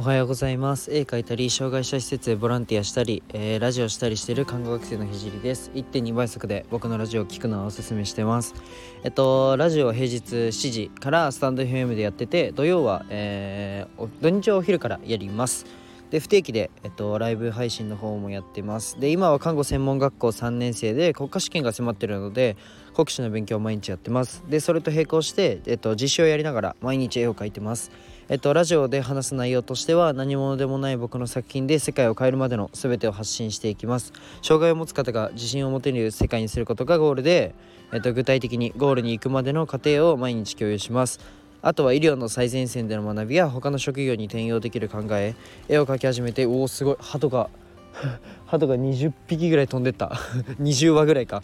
おはようございます。絵描いたり障害者施設でボランティアしたり、えー、ラジオしたりしている看護学生のひじりです1.2倍速で僕のラジオを聞くのをおすすめしてます。えっとラジオ平日7時からスタンド FM でやってて土曜は、えー、土日はお昼からやります。で不定期で、えっと、ライブ配信の方もやってます。で今は看護専門学校3年生で国家試験が迫ってるので国試の勉強を毎日やってます。でそれと並行して、えっと、実習をやりながら毎日絵を描いてます。えっと、ラジオで話す内容としては何者でもない僕の作品で世界を変えるまでの全てを発信していきます。障害を持つ方が自信を持てる世界にすることがゴールで、えっと、具体的にゴールに行くまでの過程を毎日共有します。あとは医療の最前線での学びや他の職業に転用できる考え絵を描き始めておおすごい。鳩が 鳩が20匹ぐらい飛んでった。20羽ぐらいか。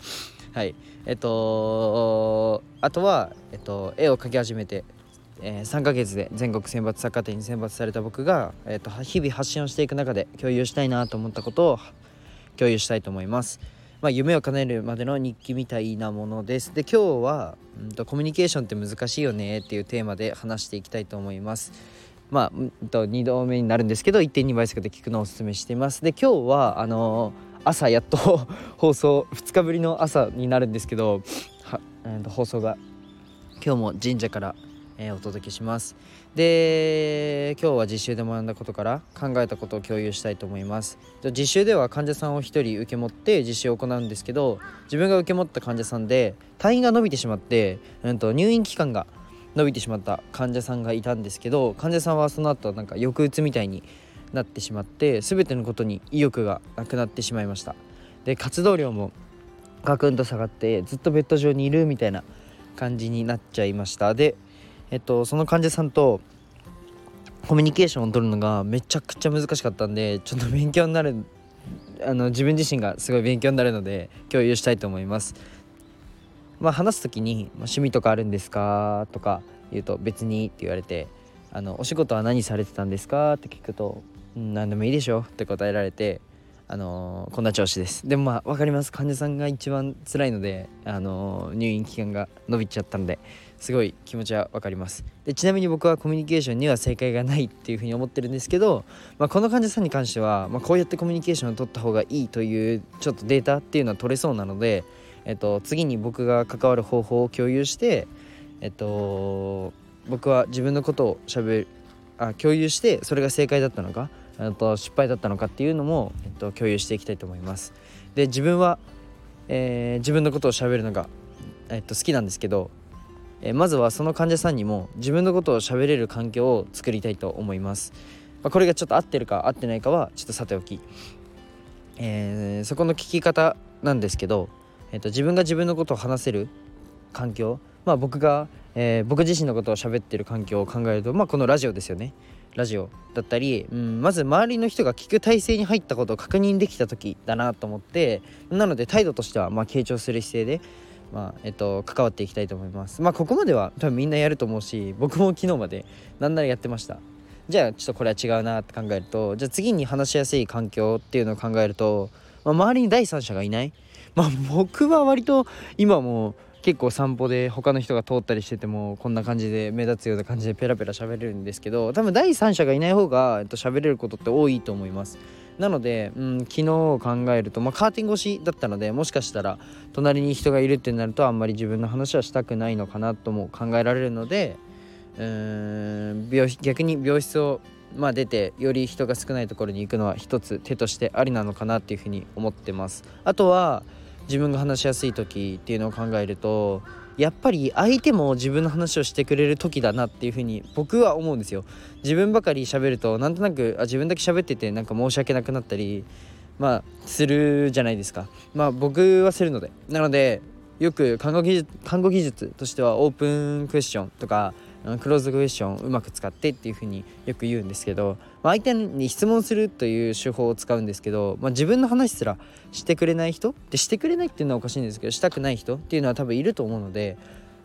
はい。えっとあとは、えっと、絵を描き始めてえー、3ヶ月で全国選抜作家展に選抜された僕が、えーと、日々発信をしていく中で共有したいなと思ったことを共有したいと思います。まあ、夢を叶えるまでの日記みたいなものです。で今日は、うんと、コミュニケーションって難しいよねっていうテーマで話していきたいと思います。まあ、うんと2度目になるんですけど1.2倍速で聞くのをおすすめしています。で今日はあのー、朝やっと 放送2日ぶりの朝になるんですけどは、えー、と放送が今日も神社からえー、お届けします。で今日は実習で学んだことから考えたことを共有したいと思います。実習では患者さんを1人受け持って実習を行うんですけど自分が受け持った患者さんで退院が伸びてしまって、うんと、入院期間が伸びてしまった患者さんがいたんですけど患者さんはその後なんか抑うつみたいになってしまって全てのことに意欲がなくなってしまいました。で活動量もガクンと下がってずっとベッド上にいるみたいな感じになっちゃいました。でえっと、その患者さんとコミュニケーションを取るのがめちゃくちゃ難しかったんでちょっと勉強になるあの自分自身がすごい勉強になるので共有したいと思います。まあ、話す時に「趣味とかあるんですか?」とか言うと「別に」って言われて「あのお仕事は何されてたんですか?」って聞くと「、何でもいいでしょ」って答えられてあのー、こんな調子です。でもまあ分かります。患者さんが一番辛いので、あのー、入院期間が伸びちゃったんですごい気持ちは分かります。でちなみに僕はコミュニケーションには正解がないっていうふうに思ってるんですけど、まあ、この患者さんに関しては、まあ、こうやってコミュニケーションを取った方がいいというちょっとデータっていうのは取れそうなので、えっと、次に僕が関わる方法を共有してえっと僕は自分のことをしゃべるあ共有してそれが正解だったのかと失敗だったのかっていうのも、えっと、共有していきたいと思います。で自分は、えー、自分のことをしゃべるのが、えっと、好きなんですけど、えー、まずはその患者さんにも自分のことをしゃべれる環境を作りたいと思います。まあ、これがちょっと合ってるか合ってないかはちょっとさておき、えー、そこの聞き方なんですけど、えっと、自分が自分のことを話せる環境まあ僕が、えー、僕自身のことを喋ってる環境を考えると、まあ、このラジオですよね。ラジオだったり、うん、まず周りの人が聞く体制に入ったことを確認できた時だなと思ってなので態度としてはまあ傾聴する姿勢で、まあえっと、関わっていきたいと思います。まあここまでは多分みんなやると思うし僕も昨日までなんならやってました。じゃあちょっとこれは違うなって考えるとじゃあ次に話しやすい環境っていうのを考えると、まあ、周りに第三者がいない。まあ僕は割と今も結構散歩で他の人が通ったりしててもこんな感じで目立つような感じでペラペラ喋れるんですけど多分第三者がいない方が、えっと、喋れることって多いと思います。なので、うん、昨日を考えると、まあ、カーテン越しだったのでもしかしたら隣に人がいるってなるとあんまり自分の話はしたくないのかなとも考えられるのでうん病逆に病室をまあ、出てより人が少ないところに行くのは一つ手としてありなのかなっていうふうに思ってます。あとは自分が話しやすい時っていうのを考えるとやっぱり相手も自分の話をしてくれる時だなっていうふうに僕は思うんですよ。自分ばかり喋るとなんとなくあ自分だけ喋っててなんか申し訳なくなったりまあするじゃないですか。まあ僕はするので。なのでよく看護技術看護技術としてはオープンクエスチョンとかクローズクエスチョンをうまく使ってっていうふうによく言うんですけど、まあ、相手に質問するという手法を使うんですけど、まあ、自分の話すらしてくれない人でしてくれないっていうのはおかしいんですけどしたくない人っていうのは多分いると思うので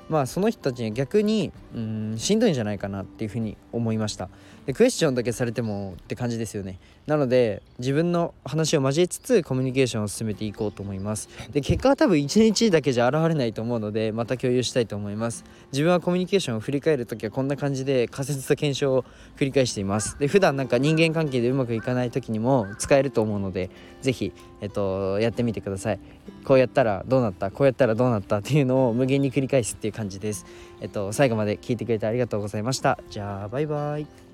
まあその人たちには逆にうんしんどいんじゃないかなっていうふうに思いました。でクエスチョンだけされてもって感じですよね。なので自分の話を交えつつコミュニケーションを進めていこうと思います。で結果は多分1日だけじゃ現れないと思うのでまた共有したいと思います。自分はコミュニケーションを振り返る時はこんな感じで仮説と検証を繰り返しています。で普段なんか人間関係でうまくいかない時にも使えると思うので是非えっとやってみてください。こうやったらどうなったこうやったらどうなったっていうのを無限に繰り返すっていう感じです。えっと最後まで聞いてくれてありがとうございました。じゃあバイバイ。